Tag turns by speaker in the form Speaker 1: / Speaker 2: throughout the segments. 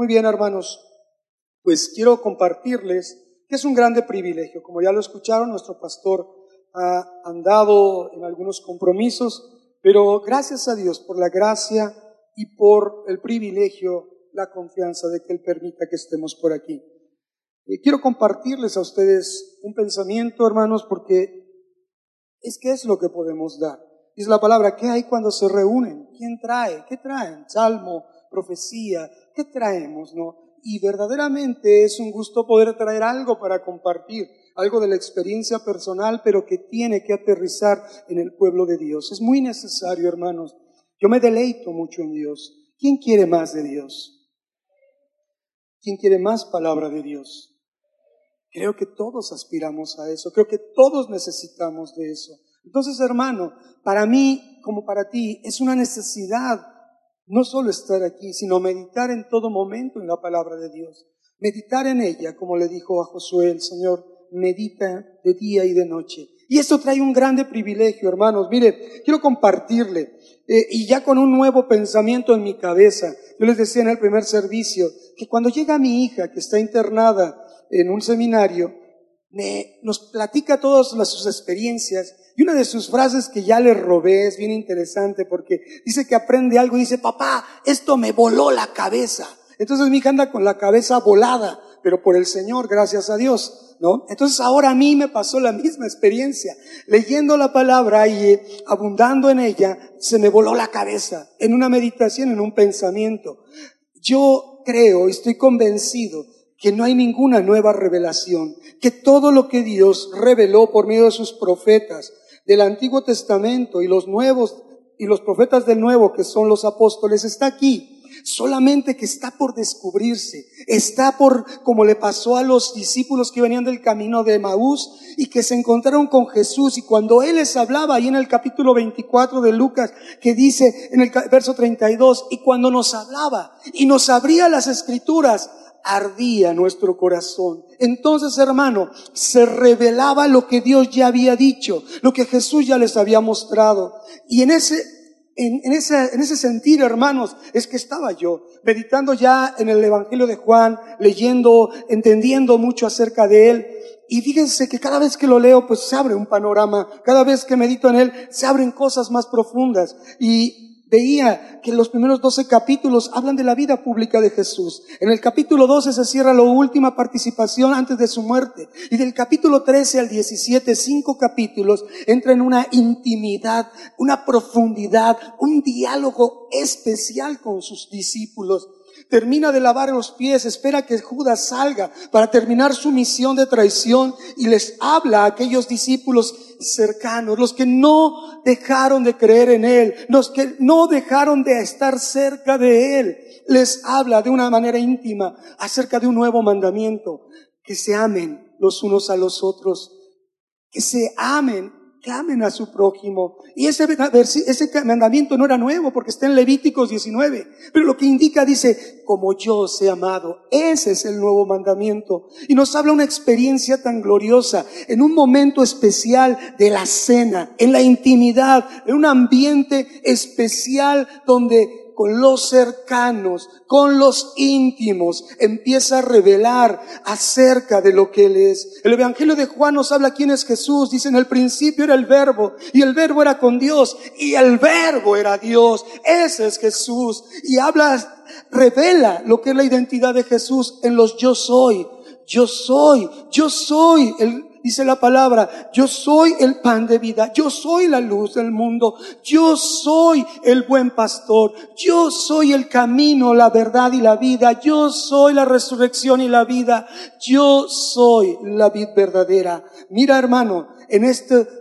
Speaker 1: Muy bien, hermanos, pues quiero compartirles que es un grande privilegio. Como ya lo escucharon, nuestro pastor ha andado en algunos compromisos, pero gracias a Dios por la gracia y por el privilegio, la confianza de que Él permita que estemos por aquí. Eh, quiero compartirles a ustedes un pensamiento, hermanos, porque es que es lo que podemos dar. Es la palabra, ¿qué hay cuando se reúnen? ¿Quién trae? ¿Qué traen? Salmo, profecía, ¿qué traemos? ¿No? Y verdaderamente es un gusto poder traer algo para compartir, algo de la experiencia personal, pero que tiene que aterrizar en el pueblo de Dios. Es muy necesario, hermanos. Yo me deleito mucho en Dios. ¿Quién quiere más de Dios? ¿Quién quiere más palabra de Dios? Creo que todos aspiramos a eso, creo que todos necesitamos de eso. Entonces, hermano, para mí como para ti es una necesidad no solo estar aquí, sino meditar en todo momento en la palabra de Dios. Meditar en ella, como le dijo a Josué el Señor, medita de día y de noche. Y esto trae un grande privilegio, hermanos. Mire, quiero compartirle, eh, y ya con un nuevo pensamiento en mi cabeza, yo les decía en el primer servicio, que cuando llega mi hija, que está internada en un seminario, nos platica todas sus experiencias y una de sus frases que ya le robé es bien interesante porque dice que aprende algo y dice, papá, esto me voló la cabeza. Entonces mi hija anda con la cabeza volada, pero por el Señor, gracias a Dios, ¿no? Entonces ahora a mí me pasó la misma experiencia. Leyendo la palabra y eh, abundando en ella, se me voló la cabeza en una meditación, en un pensamiento. Yo creo y estoy convencido que no hay ninguna nueva revelación, que todo lo que Dios reveló por medio de sus profetas del Antiguo Testamento y los nuevos y los profetas del Nuevo, que son los apóstoles, está aquí. Solamente que está por descubrirse, está por, como le pasó a los discípulos que venían del camino de Maús y que se encontraron con Jesús y cuando Él les hablaba ahí en el capítulo 24 de Lucas, que dice en el verso 32, y cuando nos hablaba y nos abría las escrituras, ardía nuestro corazón. Entonces, hermano, se revelaba lo que Dios ya había dicho, lo que Jesús ya les había mostrado. Y en ese, en, ese, en ese sentir, hermanos, es que estaba yo, meditando ya en el Evangelio de Juan, leyendo, entendiendo mucho acerca de él. Y fíjense que cada vez que lo leo, pues se abre un panorama. Cada vez que medito en él, se abren cosas más profundas. Y veía que los primeros 12 capítulos hablan de la vida pública de Jesús. En el capítulo 12 se cierra la última participación antes de su muerte. Y del capítulo 13 al 17, cinco capítulos, entra en una intimidad, una profundidad, un diálogo especial con sus discípulos termina de lavar los pies, espera que Judas salga para terminar su misión de traición y les habla a aquellos discípulos cercanos, los que no dejaron de creer en Él, los que no dejaron de estar cerca de Él. Les habla de una manera íntima acerca de un nuevo mandamiento, que se amen los unos a los otros, que se amen que a su prójimo. Y ese, ese mandamiento no era nuevo porque está en Levíticos 19, pero lo que indica dice, como yo os amado, ese es el nuevo mandamiento. Y nos habla una experiencia tan gloriosa, en un momento especial de la cena, en la intimidad, en un ambiente especial donde con los cercanos, con los íntimos, empieza a revelar acerca de lo que Él es. El Evangelio de Juan nos habla quién es Jesús. Dice, en el principio era el verbo y el verbo era con Dios y el verbo era Dios. Ese es Jesús. Y habla, revela lo que es la identidad de Jesús en los yo soy. Yo soy, yo soy el, dice la palabra, yo soy el pan de vida, yo soy la luz del mundo, yo soy el buen pastor, yo soy el camino, la verdad y la vida, yo soy la resurrección y la vida, yo soy la vida verdadera. Mira hermano, en este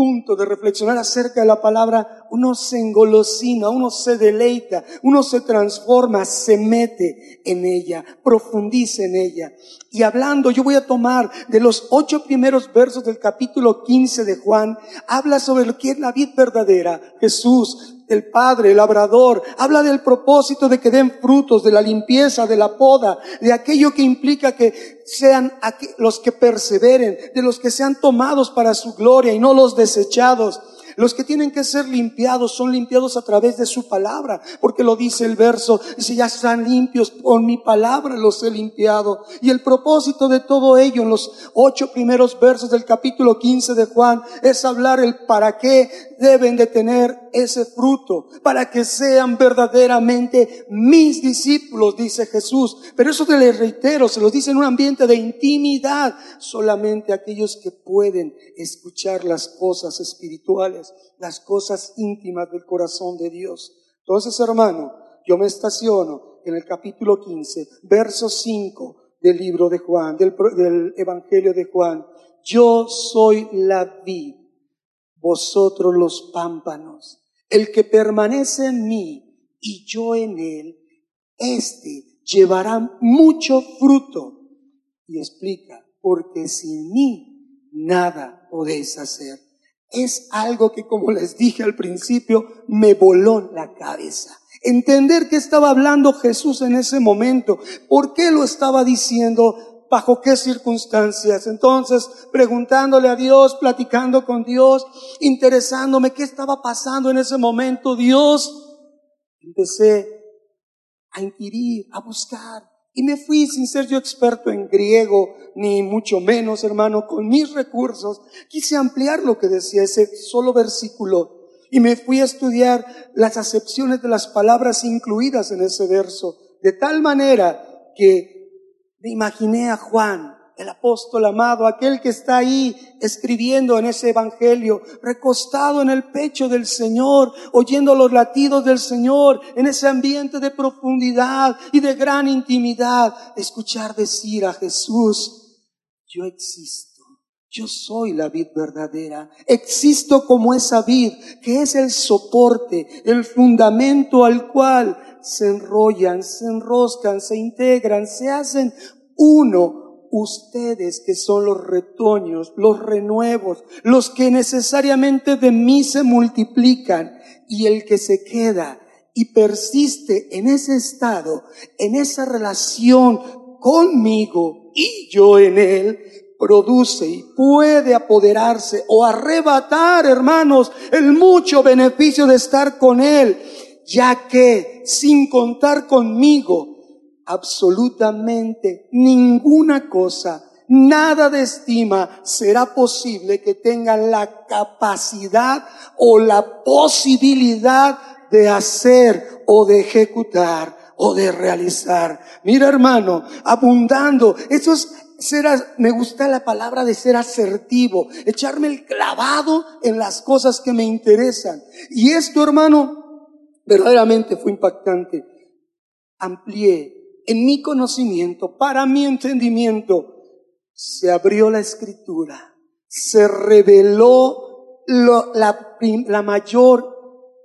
Speaker 1: punto de reflexionar acerca de la palabra, uno se engolosina, uno se deleita, uno se transforma, se mete en ella, profundiza en ella. Y hablando, yo voy a tomar de los ocho primeros versos del capítulo 15 de Juan, habla sobre lo que es la vida verdadera, Jesús, el Padre, el labrador, habla del propósito de que den frutos, de la limpieza, de la poda, de aquello que implica que sean los que perseveren, de los que sean tomados para su gloria y no los desechados. Los que tienen que ser limpiados son limpiados a través de su palabra, porque lo dice el verso, si ya están limpios, por mi palabra los he limpiado. Y el propósito de todo ello en los ocho primeros versos del capítulo 15 de Juan es hablar el para qué deben de tener ese fruto, para que sean verdaderamente mis discípulos, dice Jesús. Pero eso te les reitero, se los dice en un ambiente de intimidad, solamente aquellos que pueden escuchar las cosas espirituales, las cosas íntimas del corazón de Dios. Entonces, hermano, yo me estaciono en el capítulo 15, verso 5 del libro de Juan, del, del Evangelio de Juan. Yo soy la vid, vosotros los pámpanos. El que permanece en mí y yo en él, éste llevará mucho fruto. Y explica, porque sin mí nada podéis hacer. Es algo que, como les dije al principio, me voló la cabeza. Entender qué estaba hablando Jesús en ese momento, por qué lo estaba diciendo, bajo qué circunstancias. Entonces, preguntándole a Dios, platicando con Dios, interesándome qué estaba pasando en ese momento, Dios, empecé a inquirir, a buscar. Y me fui sin ser yo experto en griego, ni mucho menos, hermano, con mis recursos. Quise ampliar lo que decía ese solo versículo y me fui a estudiar las acepciones de las palabras incluidas en ese verso, de tal manera que me imaginé a Juan, el apóstol amado, aquel que está ahí escribiendo en ese evangelio, recostado en el pecho del Señor, oyendo los latidos del Señor, en ese ambiente de profundidad y de gran intimidad, escuchar decir a Jesús, yo existo yo soy la vid verdadera. Existo como esa vid, que es el soporte, el fundamento al cual se enrollan, se enroscan, se integran, se hacen uno ustedes que son los retoños, los renuevos, los que necesariamente de mí se multiplican y el que se queda y persiste en ese estado, en esa relación conmigo y yo en él, produce y puede apoderarse o arrebatar, hermanos, el mucho beneficio de estar con Él, ya que sin contar conmigo, absolutamente ninguna cosa, nada de estima será posible que tengan la capacidad o la posibilidad de hacer o de ejecutar o de realizar. Mira hermano, abundando, eso es me gusta la palabra de ser asertivo, echarme el clavado en las cosas que me interesan. Y esto, hermano, verdaderamente fue impactante. Amplié en mi conocimiento, para mi entendimiento, se abrió la escritura, se reveló la, la mayor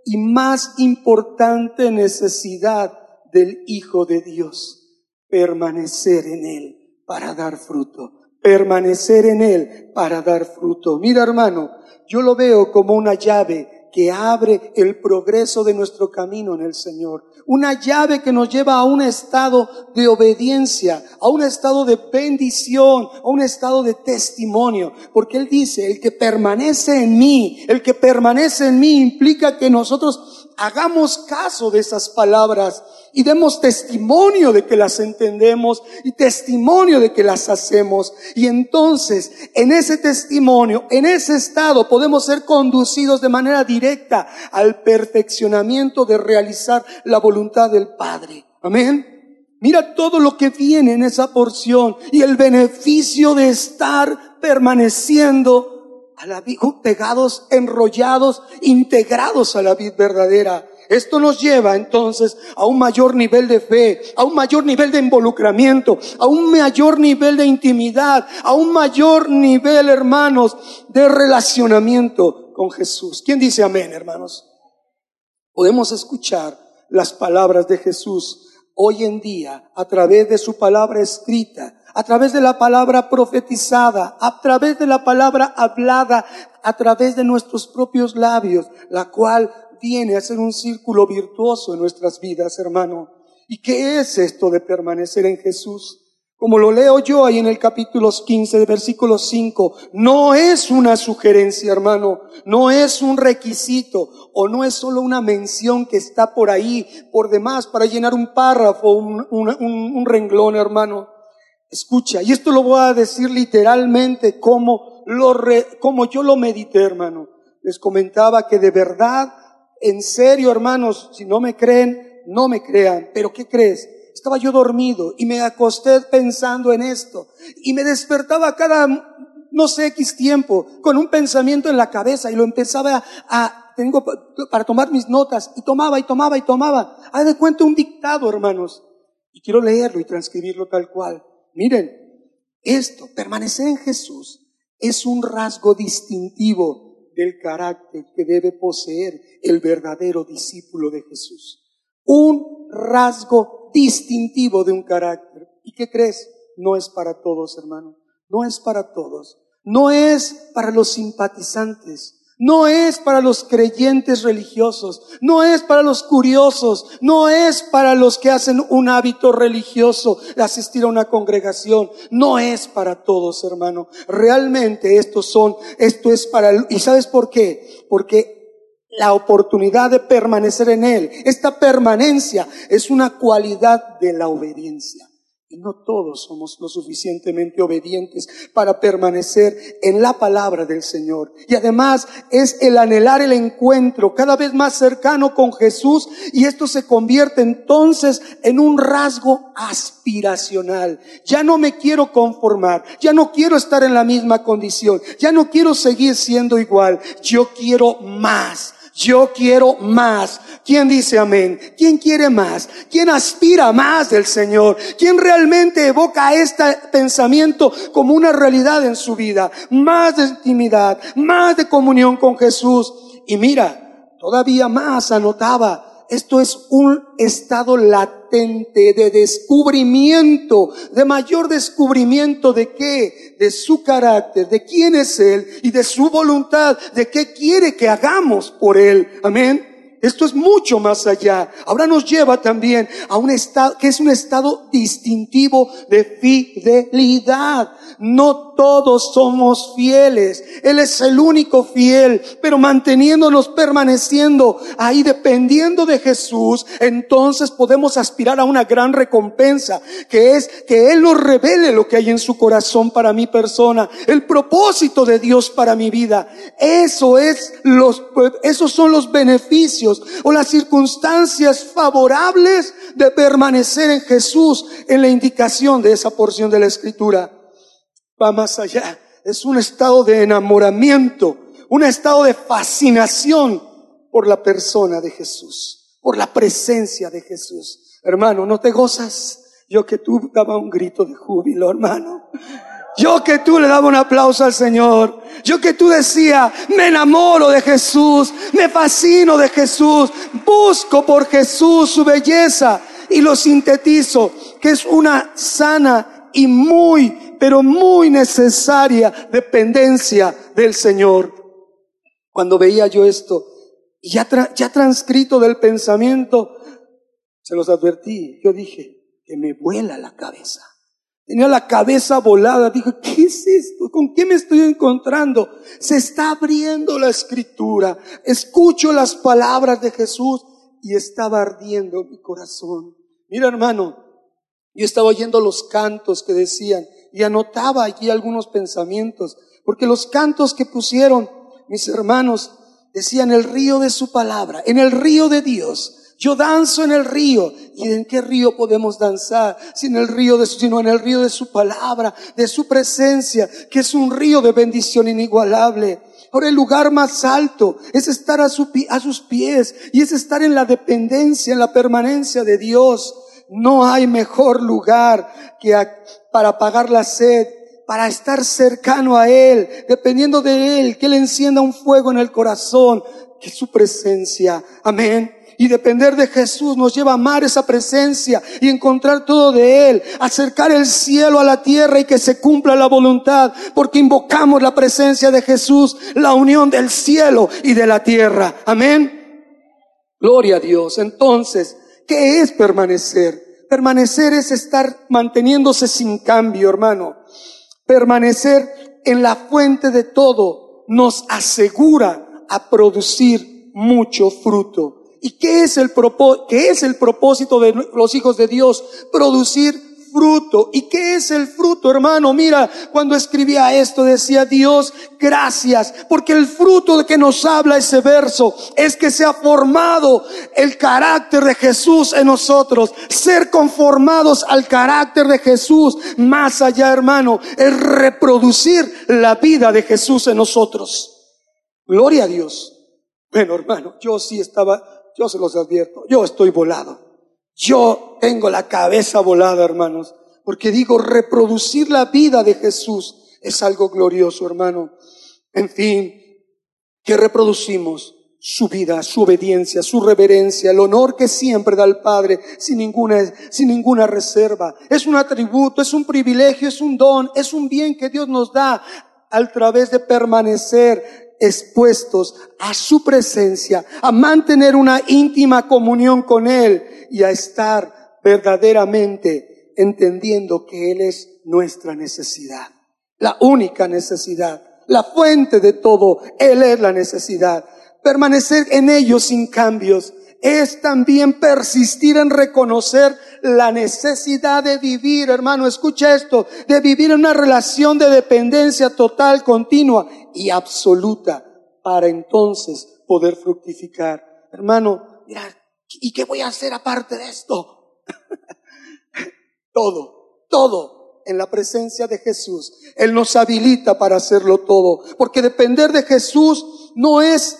Speaker 1: y más importante necesidad del Hijo de Dios, permanecer en Él para dar fruto, permanecer en Él para dar fruto. Mira hermano, yo lo veo como una llave que abre el progreso de nuestro camino en el Señor. Una llave que nos lleva a un estado de obediencia, a un estado de bendición, a un estado de testimonio. Porque Él dice, el que permanece en mí, el que permanece en mí implica que nosotros hagamos caso de esas palabras y demos testimonio de que las entendemos y testimonio de que las hacemos. Y entonces, en ese testimonio, en ese estado, podemos ser conducidos de manera directa al perfeccionamiento de realizar la voluntad del Padre. Amén. Mira todo lo que viene en esa porción y el beneficio de estar permaneciendo a la vida, pegados, enrollados, integrados a la vida verdadera. Esto nos lleva entonces a un mayor nivel de fe, a un mayor nivel de involucramiento, a un mayor nivel de intimidad, a un mayor nivel, hermanos, de relacionamiento con Jesús. ¿Quién dice amén, hermanos? Podemos escuchar las palabras de Jesús hoy en día a través de su palabra escrita, a través de la palabra profetizada, a través de la palabra hablada, a través de nuestros propios labios, la cual viene a ser un círculo virtuoso en nuestras vidas, hermano. ¿Y qué es esto de permanecer en Jesús? como lo leo yo ahí en el capítulo 15, versículo 5, no es una sugerencia, hermano, no es un requisito o no es solo una mención que está por ahí, por demás, para llenar un párrafo, un, un, renglón, hermano. Escucha, y esto lo voy a decir literalmente como, lo como yo lo medité, hermano. Les comentaba que de verdad, en serio, hermanos, si no me creen, no me crean, pero ¿qué crees? Estaba yo dormido y me acosté pensando en esto y me despertaba cada, no sé, X tiempo con un pensamiento en la cabeza y lo empezaba a, tengo para tomar mis notas y tomaba y tomaba y tomaba. Haz de cuenta un dictado, hermanos. Y quiero leerlo y transcribirlo tal cual. Miren, esto, permanecer en Jesús, es un rasgo distintivo del carácter que debe poseer el verdadero discípulo de Jesús. Un rasgo distintivo de un carácter. ¿Y qué crees? No es para todos, hermano. No es para todos. No es para los simpatizantes. No es para los creyentes religiosos. No es para los curiosos. No es para los que hacen un hábito religioso de asistir a una congregación. No es para todos, hermano. Realmente estos son, esto es para, ¿y sabes por qué? Porque la oportunidad de permanecer en Él. Esta permanencia es una cualidad de la obediencia. No todos somos lo suficientemente obedientes para permanecer en la palabra del Señor. Y además es el anhelar el encuentro cada vez más cercano con Jesús y esto se convierte entonces en un rasgo aspiracional. Ya no me quiero conformar, ya no quiero estar en la misma condición, ya no quiero seguir siendo igual, yo quiero más. Yo quiero más. ¿Quién dice amén? ¿Quién quiere más? ¿Quién aspira más del Señor? ¿Quién realmente evoca este pensamiento como una realidad en su vida? Más de intimidad, más de comunión con Jesús. Y mira, todavía más anotaba esto es un estado latente de descubrimiento, de mayor descubrimiento de qué, de su carácter, de quién es Él y de su voluntad, de qué quiere que hagamos por Él. Amén. Esto es mucho más allá. Ahora nos lleva también a un estado que es un estado distintivo de fidelidad. No todos somos fieles. Él es el único fiel, pero manteniéndonos, permaneciendo ahí, dependiendo de Jesús, entonces podemos aspirar a una gran recompensa, que es que Él nos revele lo que hay en su corazón para mi persona, el propósito de Dios para mi vida. Eso es los, esos son los o las circunstancias favorables de permanecer en Jesús en la indicación de esa porción de la escritura va más allá. Es un estado de enamoramiento, un estado de fascinación por la persona de Jesús, por la presencia de Jesús. Hermano, ¿no te gozas? Yo que tú daba un grito de júbilo, hermano. Yo que tú le daba un aplauso al Señor. Yo que tú decía, me enamoro de Jesús, me fascino de Jesús, busco por Jesús su belleza y lo sintetizo, que es una sana y muy pero muy necesaria dependencia del Señor. Cuando veía yo esto, ya, ya transcrito del pensamiento, se los advertí, yo dije, que me vuela la cabeza. Tenía la cabeza volada. Dije, ¿qué es esto? ¿Con qué me estoy encontrando? Se está abriendo la escritura. Escucho las palabras de Jesús y estaba ardiendo mi corazón. Mira, hermano, yo estaba oyendo los cantos que decían, y anotaba allí algunos pensamientos, porque los cantos que pusieron mis hermanos decían el río de su palabra, en el río de Dios. Yo danzo en el río. ¿Y en qué río podemos danzar? Sin el río de sino en el río de su palabra, de su presencia, que es un río de bendición inigualable. Ahora el lugar más alto es estar a, a sus pies y es estar en la dependencia, en la permanencia de Dios. No hay mejor lugar que para apagar la sed, para estar cercano a Él, dependiendo de Él, que Él encienda un fuego en el corazón, que su presencia. Amén. Y depender de Jesús nos lleva a amar esa presencia y encontrar todo de Él, acercar el cielo a la tierra y que se cumpla la voluntad, porque invocamos la presencia de Jesús, la unión del cielo y de la tierra. Amén. Gloria a Dios. Entonces, ¿qué es permanecer? Permanecer es estar manteniéndose sin cambio, hermano. Permanecer en la fuente de todo nos asegura a producir mucho fruto. ¿Y qué es el, qué es el propósito de los hijos de Dios? Producir fruto. ¿Y qué es el fruto, hermano? Mira, cuando escribía esto decía Dios, gracias, porque el fruto de que nos habla ese verso es que se ha formado el carácter de Jesús en nosotros. Ser conformados al carácter de Jesús, más allá, hermano, es reproducir la vida de Jesús en nosotros. Gloria a Dios. Bueno, hermano, yo sí estaba, yo se los advierto, yo estoy volado. Yo tengo la cabeza volada, hermanos, porque digo, reproducir la vida de Jesús es algo glorioso, hermano. En fin, que reproducimos su vida, su obediencia, su reverencia, el honor que siempre da el Padre sin ninguna, sin ninguna reserva. Es un atributo, es un privilegio, es un don, es un bien que Dios nos da al través de permanecer expuestos a su presencia, a mantener una íntima comunión con Él y a estar verdaderamente entendiendo que Él es nuestra necesidad, la única necesidad, la fuente de todo, Él es la necesidad. Permanecer en ellos sin cambios es también persistir en reconocer la necesidad de vivir, hermano, escucha esto, de vivir en una relación de dependencia total, continua y absoluta para entonces poder fructificar. Hermano, mira, ¿y qué voy a hacer aparte de esto? todo, todo en la presencia de Jesús. Él nos habilita para hacerlo todo, porque depender de Jesús no es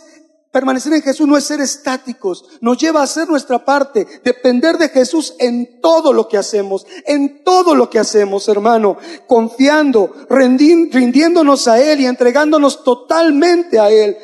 Speaker 1: Permanecer en Jesús no es ser estáticos, nos lleva a hacer nuestra parte, depender de Jesús en todo lo que hacemos, en todo lo que hacemos, hermano, confiando, rindiéndonos a Él y entregándonos totalmente a Él,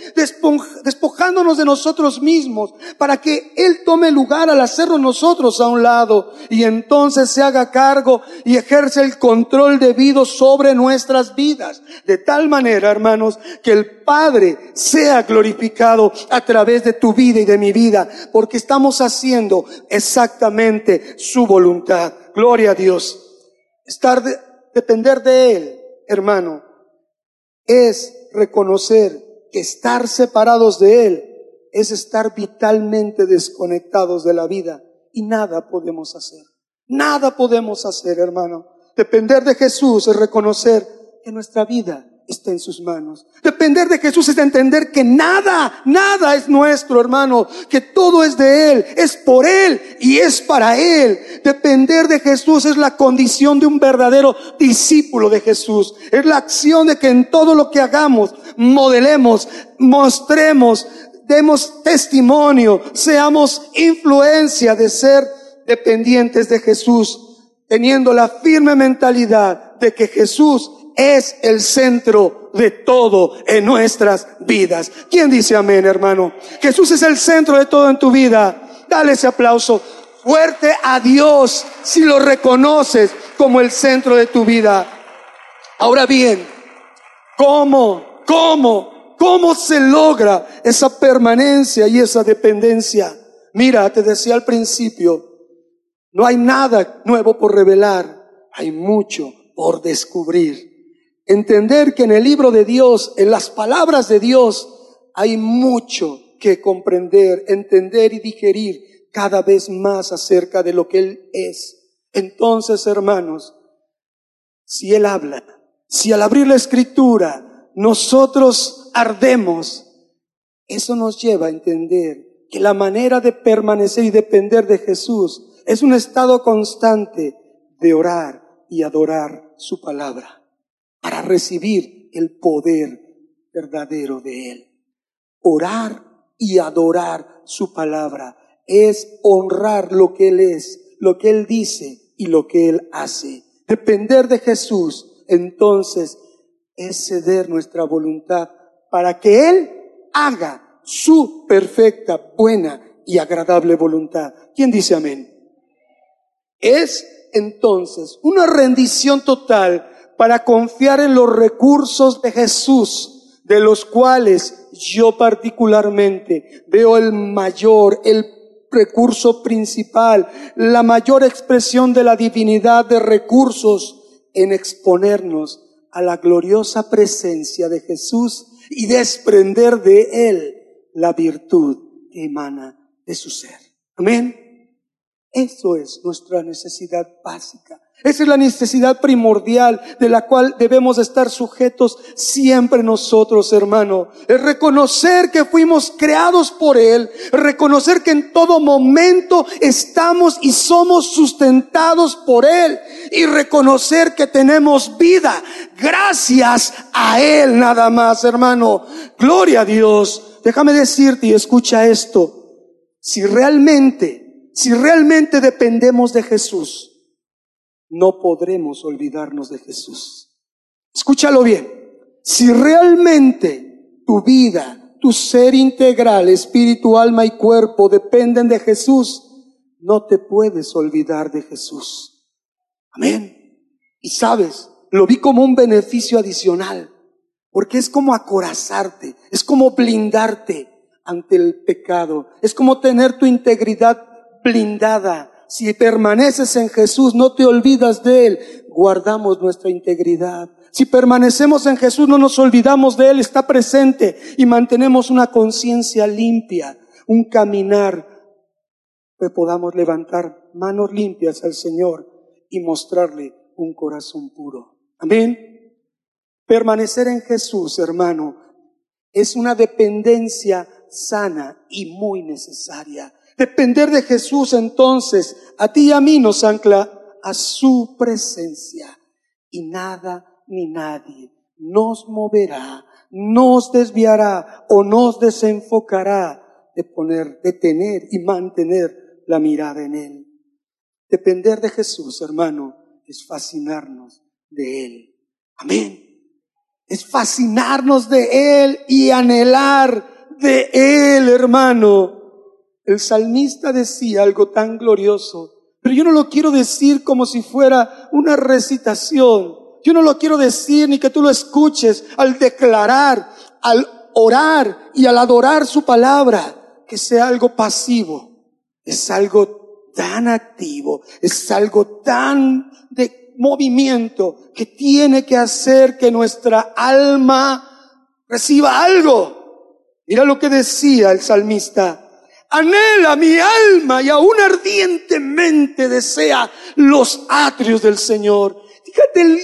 Speaker 1: despojándonos de nosotros mismos, para que Él tome lugar al hacerlo nosotros a un lado y entonces se haga cargo y ejerce el control debido sobre nuestras vidas, de tal manera, hermanos, que el Padre sea glorificado a través de tu vida y de mi vida, porque estamos haciendo exactamente su voluntad. Gloria a Dios. Estar depender de Él, hermano, es reconocer que estar separados de Él es estar vitalmente desconectados de la vida y nada podemos hacer. Nada podemos hacer, hermano. Depender de Jesús es reconocer que nuestra vida está en sus manos. Depender de Jesús es entender que nada, nada es nuestro, hermano, que todo es de Él, es por Él y es para Él. Depender de Jesús es la condición de un verdadero discípulo de Jesús. Es la acción de que en todo lo que hagamos, modelemos, mostremos, demos testimonio, seamos influencia de ser dependientes de Jesús, teniendo la firme mentalidad de que Jesús es el centro de todo en nuestras vidas. ¿Quién dice amén, hermano? Jesús es el centro de todo en tu vida. Dale ese aplauso fuerte a Dios si lo reconoces como el centro de tu vida. Ahora bien, ¿cómo, cómo, cómo se logra esa permanencia y esa dependencia? Mira, te decía al principio, no hay nada nuevo por revelar, hay mucho por descubrir. Entender que en el libro de Dios, en las palabras de Dios, hay mucho que comprender, entender y digerir cada vez más acerca de lo que Él es. Entonces, hermanos, si Él habla, si al abrir la escritura nosotros ardemos, eso nos lleva a entender que la manera de permanecer y depender de Jesús es un estado constante de orar y adorar su palabra para recibir el poder verdadero de Él. Orar y adorar su palabra es honrar lo que Él es, lo que Él dice y lo que Él hace. Depender de Jesús, entonces, es ceder nuestra voluntad para que Él haga su perfecta, buena y agradable voluntad. ¿Quién dice amén? Es entonces una rendición total para confiar en los recursos de Jesús, de los cuales yo particularmente veo el mayor, el recurso principal, la mayor expresión de la divinidad de recursos en exponernos a la gloriosa presencia de Jesús y desprender de Él la virtud que emana de su ser. Amén. Eso es nuestra necesidad básica. Esa es la necesidad primordial de la cual debemos estar sujetos siempre nosotros, hermano. Es reconocer que fuimos creados por Él, reconocer que en todo momento estamos y somos sustentados por Él y reconocer que tenemos vida gracias a Él nada más, hermano. Gloria a Dios. Déjame decirte y escucha esto. Si realmente, si realmente dependemos de Jesús, no podremos olvidarnos de Jesús. Escúchalo bien. Si realmente tu vida, tu ser integral, espíritu, alma y cuerpo dependen de Jesús, no te puedes olvidar de Jesús. Amén. Y sabes, lo vi como un beneficio adicional, porque es como acorazarte, es como blindarte ante el pecado, es como tener tu integridad blindada si permaneces en Jesús, no te olvidas de Él, guardamos nuestra integridad. Si permanecemos en Jesús, no nos olvidamos de Él, está presente y mantenemos una conciencia limpia, un caminar que podamos levantar manos limpias al Señor y mostrarle un corazón puro. Amén. Permanecer en Jesús, hermano, es una dependencia sana y muy necesaria. Depender de Jesús entonces a ti y a mí nos ancla a su presencia y nada ni nadie nos moverá, nos desviará o nos desenfocará de poner, de tener y mantener la mirada en Él. Depender de Jesús, hermano, es fascinarnos de Él. Amén. Es fascinarnos de Él y anhelar de Él, hermano. El salmista decía algo tan glorioso, pero yo no lo quiero decir como si fuera una recitación. Yo no lo quiero decir ni que tú lo escuches al declarar, al orar y al adorar su palabra, que sea algo pasivo. Es algo tan activo, es algo tan de movimiento que tiene que hacer que nuestra alma reciba algo. Mira lo que decía el salmista anhela mi alma y aún ardientemente desea los atrios del Señor. Fíjate el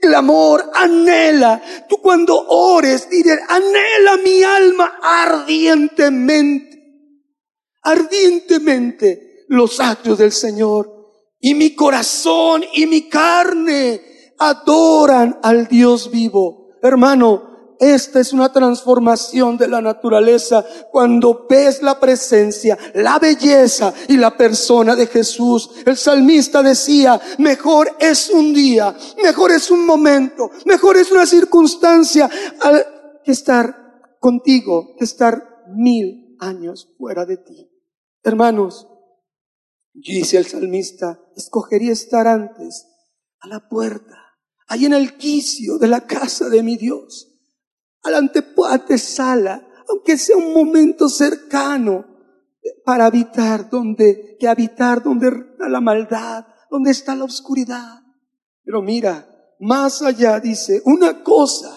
Speaker 1: clamor, anhela. Tú cuando ores, diré, anhela mi alma ardientemente, ardientemente los atrios del Señor. Y mi corazón y mi carne adoran al Dios vivo. Hermano, esta es una transformación de la naturaleza cuando ves la presencia, la belleza y la persona de Jesús. El salmista decía, mejor es un día, mejor es un momento, mejor es una circunstancia que estar contigo, que estar mil años fuera de ti. Hermanos, dice el salmista, escogería estar antes a la puerta, ahí en el quicio de la casa de mi Dios a la antesala, aunque sea un momento cercano, para habitar donde, que habitar donde está la maldad, donde está la oscuridad. Pero mira, más allá dice, una cosa,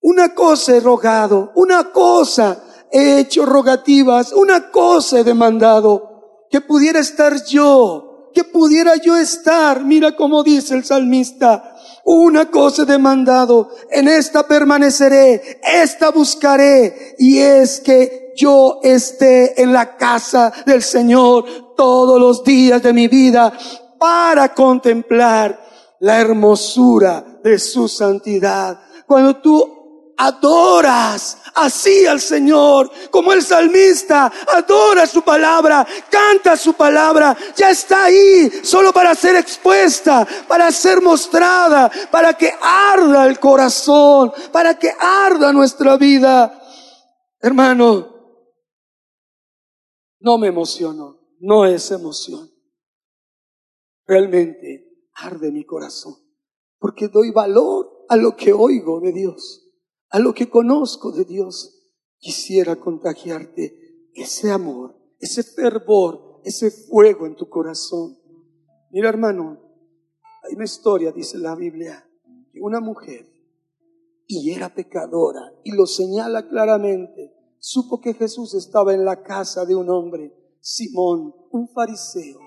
Speaker 1: una cosa he rogado, una cosa he hecho rogativas, una cosa he demandado, que pudiera estar yo, que pudiera yo estar, mira cómo dice el salmista, una cosa he demandado, en esta permaneceré, esta buscaré, y es que yo esté en la casa del Señor todos los días de mi vida para contemplar la hermosura de su santidad. Cuando tú adoras así al Señor, como el salmista adora su palabra, canta su palabra, ya está ahí solo para ser expuesta, para ser mostrada, para que arda el corazón, para que arda nuestra vida. Hermano, no me emociono, no es emoción. Realmente arde mi corazón, porque doy valor a lo que oigo de Dios a lo que conozco de Dios, quisiera contagiarte ese amor, ese fervor, ese fuego en tu corazón. Mira hermano, hay una historia, dice la Biblia, de una mujer y era pecadora y lo señala claramente. Supo que Jesús estaba en la casa de un hombre, Simón, un fariseo,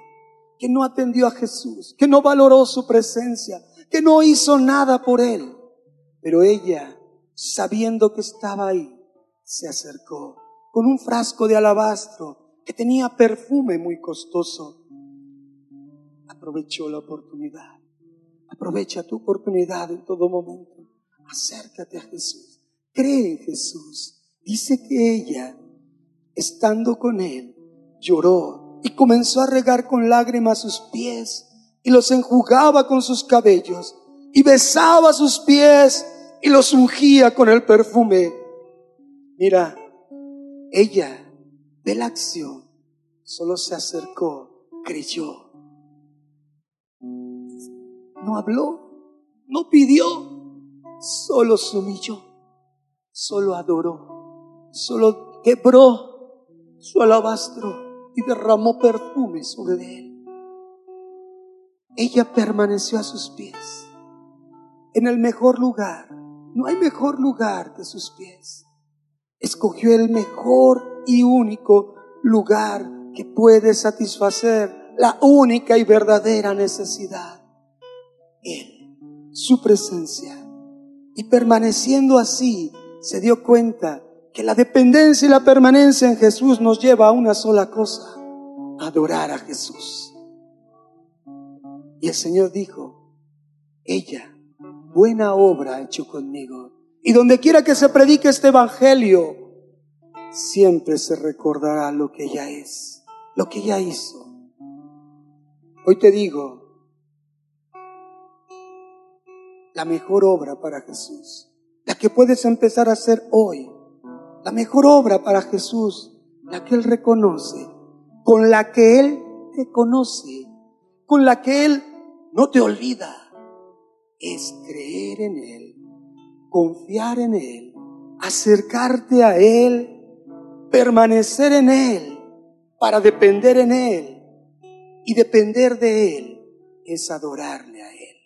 Speaker 1: que no atendió a Jesús, que no valoró su presencia, que no hizo nada por él. Pero ella, sabiendo que estaba ahí, se acercó con un frasco de alabastro que tenía perfume muy costoso. Aprovechó la oportunidad. Aprovecha tu oportunidad en todo momento. Acércate a Jesús. Cree en Jesús. Dice que ella, estando con él, lloró y comenzó a regar con lágrimas sus pies y los enjugaba con sus cabellos y besaba sus pies y los ungía con el perfume. Mira, ella de la acción solo se acercó, creyó. No habló, no pidió, solo se humilló, solo adoró, solo quebró su alabastro y derramó perfume sobre él. Ella permaneció a sus pies, en el mejor lugar. No hay mejor lugar que sus pies escogió el mejor y único lugar que puede satisfacer la única y verdadera necesidad. Él, su presencia. Y permaneciendo así, se dio cuenta que la dependencia y la permanencia en Jesús nos lleva a una sola cosa, adorar a Jesús. Y el Señor dijo, ella, buena obra hecho conmigo y donde quiera que se predique este evangelio, siempre se recordará lo que ella es, lo que ella hizo. Hoy te digo, la mejor obra para Jesús, la que puedes empezar a hacer hoy, la mejor obra para Jesús, la que Él reconoce, con la que Él te conoce, con la que Él no te olvida, es creer en Él confiar en Él, acercarte a Él, permanecer en Él, para depender en Él. Y depender de Él es adorarle a Él.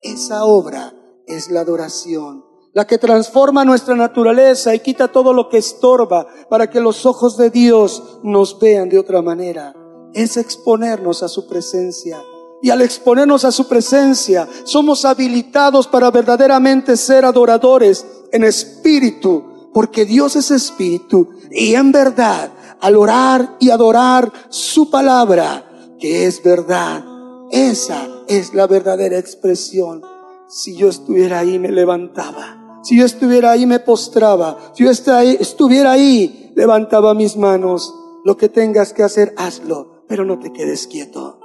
Speaker 1: Esa obra es la adoración, la que transforma nuestra naturaleza y quita todo lo que estorba para que los ojos de Dios nos vean de otra manera. Es exponernos a su presencia y al exponernos a su presencia, somos habilitados para verdaderamente ser adoradores en espíritu, porque Dios es espíritu. Y en verdad, al orar y adorar su palabra, que es verdad, esa es la verdadera expresión. Si yo estuviera ahí, me levantaba. Si yo estuviera ahí, me postraba. Si yo estuviera ahí, levantaba mis manos. Lo que tengas que hacer, hazlo, pero no te quedes quieto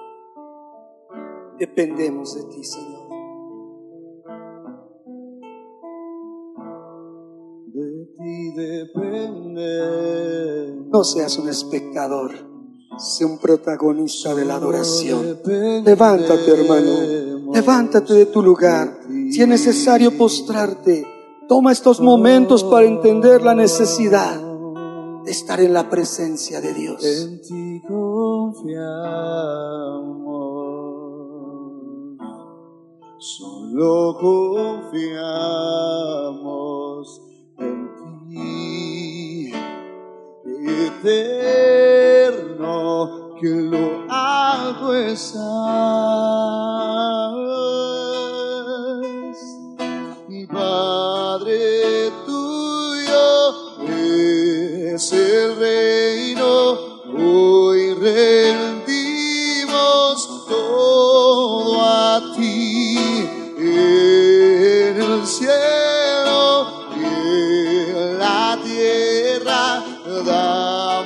Speaker 1: dependemos de ti, Señor.
Speaker 2: De ti depende.
Speaker 1: No seas un espectador, sé un protagonista de la adoración. Levántate, hermano, levántate de tu lugar. Si es necesario postrarte, toma estos momentos para entender la necesidad de estar en la presencia de Dios.
Speaker 2: En ti confiamos. Solo confiamos en ti, eterno, que lo alto estás.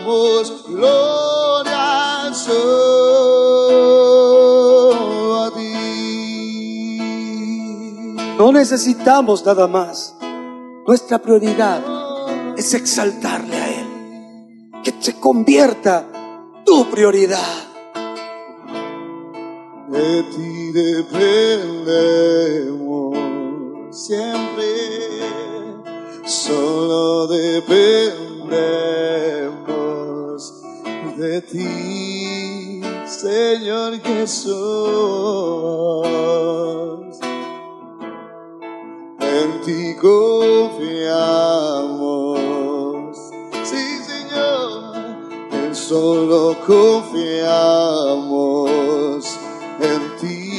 Speaker 2: Damos gloria solo a ti.
Speaker 1: No necesitamos nada más. Nuestra prioridad es exaltarle a Él. Que se convierta tu prioridad.
Speaker 2: De ti dependemos siempre, solo dependemos de ti. Señor Jesús. En ti confiamos. Sí, Señor. En solo confiamos en ti.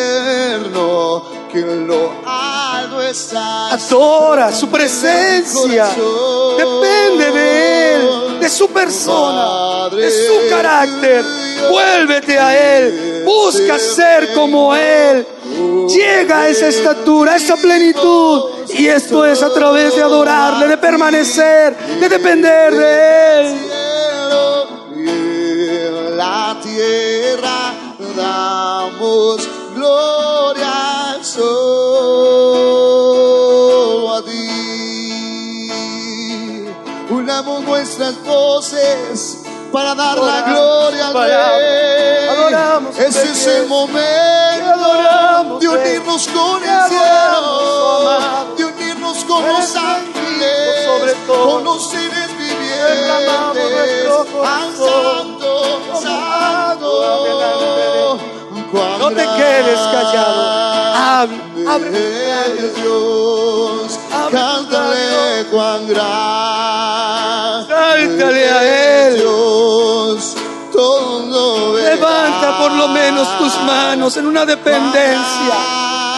Speaker 2: Eterno, que lo alto estás.
Speaker 1: Adora su presencia. De su persona, de su carácter. Vuélvete a Él. Busca ser como Él. Llega a esa estatura, a esa plenitud. Y esto es a través de adorarle, de permanecer, de depender de Él.
Speaker 2: la tierra damos gloria Unamos nuestras voces para dar la gloria al Rey.
Speaker 1: adoramos,
Speaker 2: Ese es el momento
Speaker 1: adoramos,
Speaker 2: de unirnos con el cielo, de unirnos con los ángeles,
Speaker 1: sobre todo.
Speaker 2: con los seres vivientes. Al santo, santo.
Speaker 1: No te quedes callado. Abre
Speaker 2: Dios, cántale cuán grande
Speaker 1: A Él.
Speaker 2: Dios, todo verá.
Speaker 1: Levanta por lo menos tus manos en una dependencia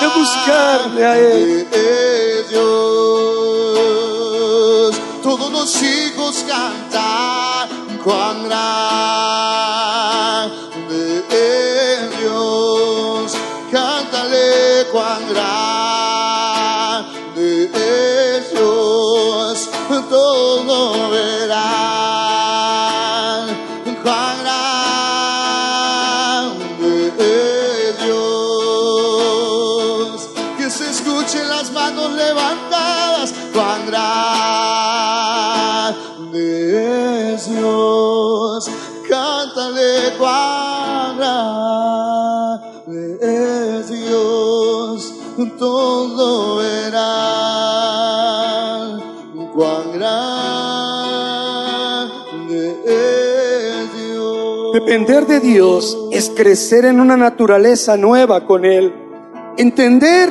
Speaker 1: de buscarle a Él.
Speaker 2: Dios. Todos los hijos cantan cuán grande Dios. Cántale cuán grande
Speaker 1: Depender de Dios es crecer en una naturaleza nueva con Él. Entender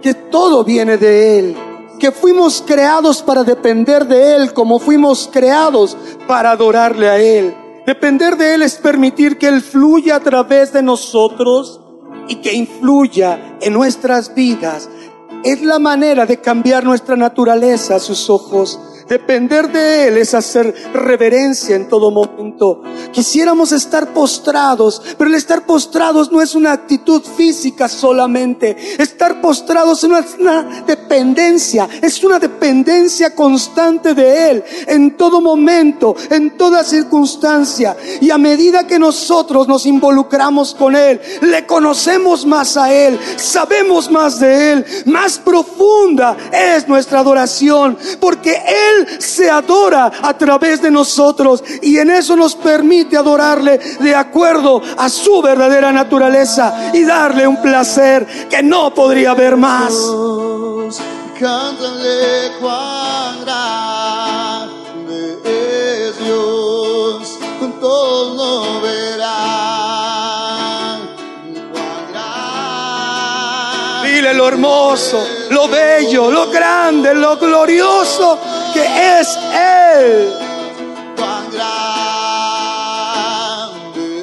Speaker 1: que todo viene de Él. Que fuimos creados para depender de Él como fuimos creados para adorarle a Él. Depender de Él es permitir que Él fluya a través de nosotros y que influya en nuestras vidas. Es la manera de cambiar nuestra naturaleza a sus ojos. Depender de Él es hacer reverencia en todo momento. Quisiéramos estar postrados, pero el estar postrados no es una actitud física solamente. Estar postrados no es una dependencia, es una dependencia constante de Él en todo momento, en toda circunstancia. Y a medida que nosotros nos involucramos con Él, le conocemos más a Él, sabemos más de Él, más profunda es nuestra adoración, porque Él se adora a través de nosotros y en eso nos permite adorarle de acuerdo a su verdadera naturaleza y darle un placer que no podría haber más.
Speaker 2: Cántale cuán grande es Dios, todo verán cuán grande
Speaker 1: Dile lo hermoso, lo bello, lo grande, lo glorioso que es Él.
Speaker 2: cuán grande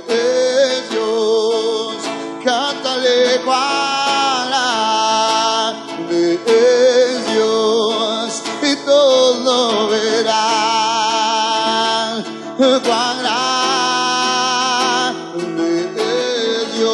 Speaker 2: es Dios, cántale cuán grande es Dios, y todo verán cuán grande es Dios.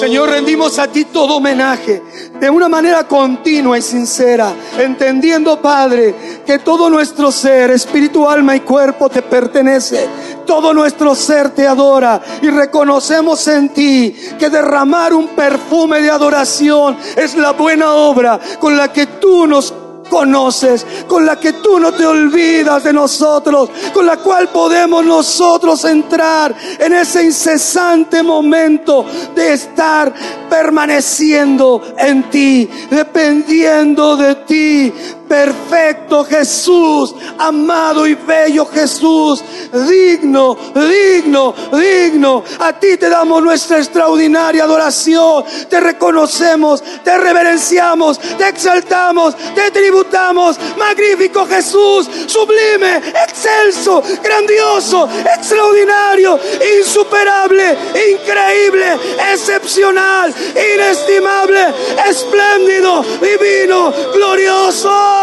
Speaker 1: Señor, rendimos a ti todo homenaje de una manera continua y sincera, entendiendo, Padre, que todo nuestro ser, espíritu, alma y cuerpo te pertenece. Todo nuestro ser te adora y reconocemos en ti que derramar un perfume de adoración es la buena obra con la que tú nos conoces, con la que tú no te olvidas de nosotros, con la cual podemos nosotros entrar en ese incesante momento de estar permaneciendo en ti, dependiendo de ti, Perfecto Jesús, amado y bello Jesús, digno, digno, digno. A ti te damos nuestra extraordinaria adoración. Te reconocemos, te reverenciamos, te exaltamos, te tributamos. Magnífico Jesús, sublime, excelso, grandioso, extraordinario, insuperable, increíble, excepcional, inestimable, espléndido, divino, glorioso.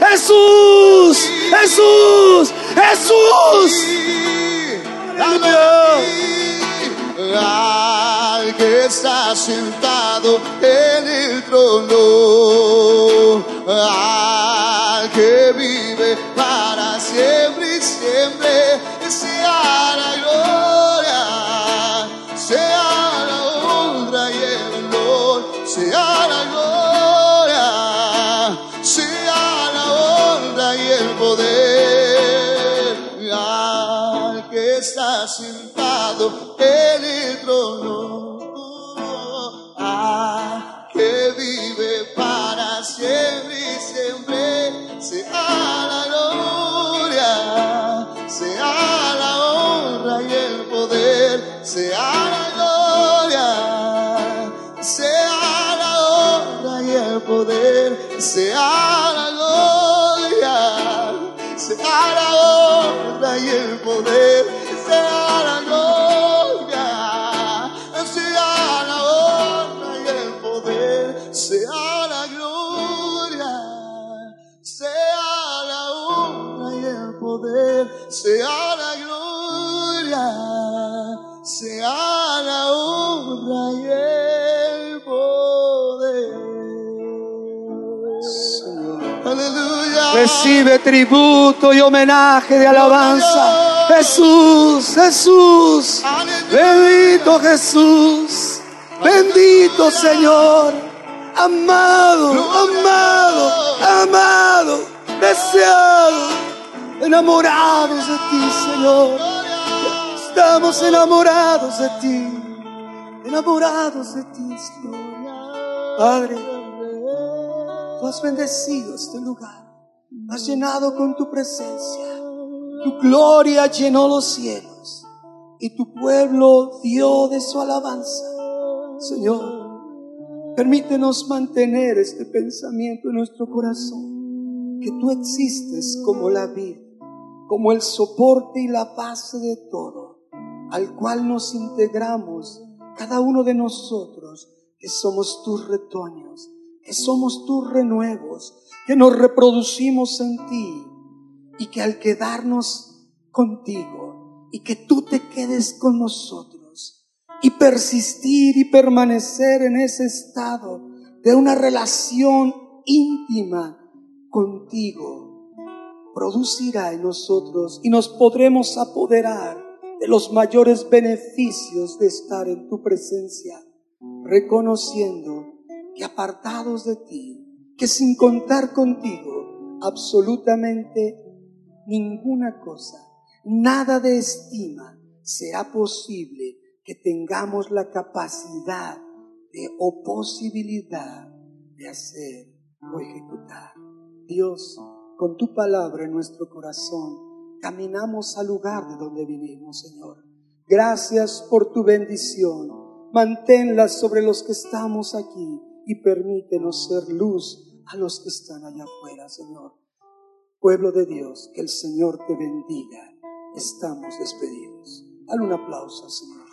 Speaker 1: Jesús, Jesús, Jesús.
Speaker 2: Al que está sentado en el trono, al que vive para siempre y siempre, sea el trono, al que vive para siempre y siempre, sea la gloria, sea la honra y el poder, sea la gloria, sea la honra y el poder, sea la gloria, sea la honra y el poder, poder, sea la gloria, sea la honra y el poder.
Speaker 1: Señor.
Speaker 2: Aleluya.
Speaker 1: Recibe tributo y homenaje de alabanza. Jesús, Jesús. Bendito Jesús. Bendito Señor. Amado, amado, amado, deseado. Enamorados de ti, Señor. Estamos enamorados de ti. Enamorados de ti, Señor. Padre, Tú has bendecido este lugar. Has llenado con tu presencia. Tu gloria llenó los cielos. Y tu pueblo dio de su alabanza. Señor, permítenos mantener este pensamiento en nuestro corazón. Que tú existes como la vida, como el soporte y la base de todo, al cual nos integramos cada uno de nosotros, que somos tus retoños que somos tus renuevos, que nos reproducimos en ti y que al quedarnos contigo y que tú te quedes con nosotros y persistir y permanecer en ese estado de una relación íntima contigo, producirá en nosotros y nos podremos apoderar de los mayores beneficios de estar en tu presencia, reconociendo que apartados de ti, que sin contar contigo, absolutamente ninguna cosa, nada de estima será posible que tengamos la capacidad de o posibilidad de hacer o ejecutar. Dios, con tu palabra en nuestro corazón, caminamos al lugar de donde vinimos, Señor. Gracias por tu bendición. Manténla sobre los que estamos aquí y permítenos ser luz a los que están allá afuera, Señor. Pueblo de Dios, que el Señor te bendiga. Estamos despedidos. Dale un aplauso, Señor.